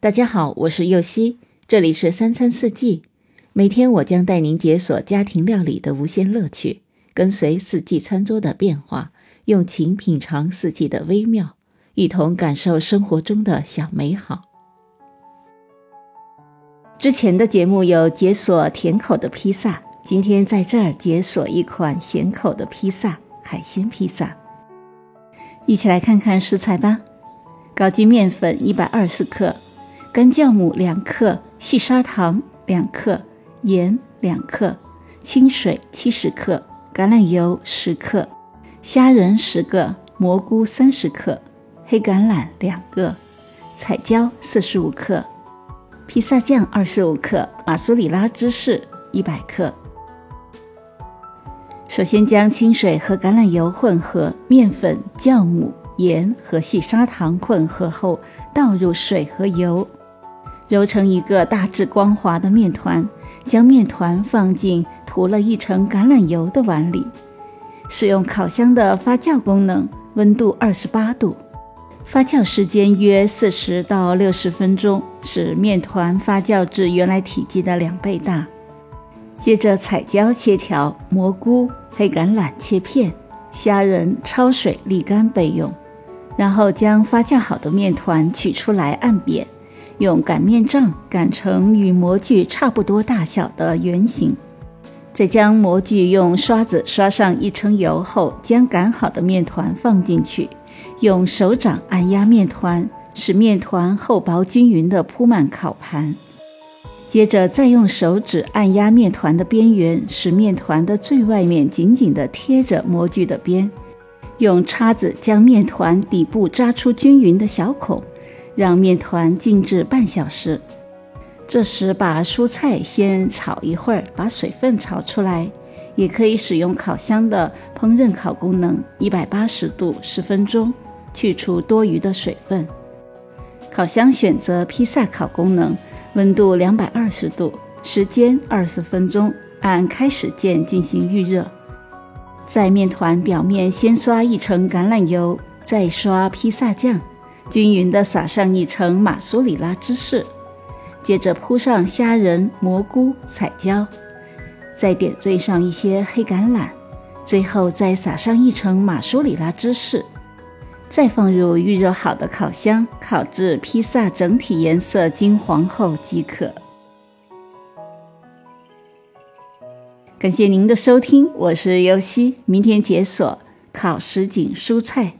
大家好，我是右希，这里是三餐四季。每天我将带您解锁家庭料理的无限乐趣，跟随四季餐桌的变化，用情品尝四季的微妙，一同感受生活中的小美好。之前的节目有解锁甜口的披萨，今天在这儿解锁一款咸口的披萨——海鲜披萨。一起来看看食材吧：高筋面粉一百二十克。干酵母两克，细砂糖两克，盐两克，清水七十克，橄榄油十克，虾仁十个，蘑菇三十克，黑橄榄两个，彩椒四十五克，披萨酱二十五克，马苏里拉芝士一百克。首先将清水和橄榄油混合，面粉、酵母、盐和细砂糖混合后，倒入水和油。揉成一个大致光滑的面团，将面团放进涂了一层橄榄油的碗里。使用烤箱的发酵功能，温度二十八度，发酵时间约四十到六十分钟，使面团发酵至原来体积的两倍大。接着，彩椒切条，蘑菇、黑橄榄切片，虾仁焯水沥干备用。然后将发酵好的面团取出来按扁。用擀面杖擀成与模具差不多大小的圆形，再将模具用刷子刷上一层油后，将擀好的面团放进去，用手掌按压面团，使面团厚薄均匀地铺满烤盘。接着再用手指按压面团的边缘，使面团的最外面紧紧地贴着模具的边。用叉子将面团底部扎出均匀的小孔。让面团静置半小时，这时把蔬菜先炒一会儿，把水分炒出来。也可以使用烤箱的烹饪烤功能，一百八十度十分钟，去除多余的水分。烤箱选择披萨烤功能，温度两百二十度，时间二十分钟，按开始键进行预热。在面团表面先刷一层橄榄油，再刷披萨酱。均匀地撒上一层马苏里拉芝士，接着铺上虾仁、蘑菇、彩椒，再点缀上一些黑橄榄，最后再撒上一层马苏里拉芝士，再放入预热好的烤箱，烤至披萨整体颜色金黄后即可。感谢您的收听，我是尤西，明天解锁烤什锦蔬菜。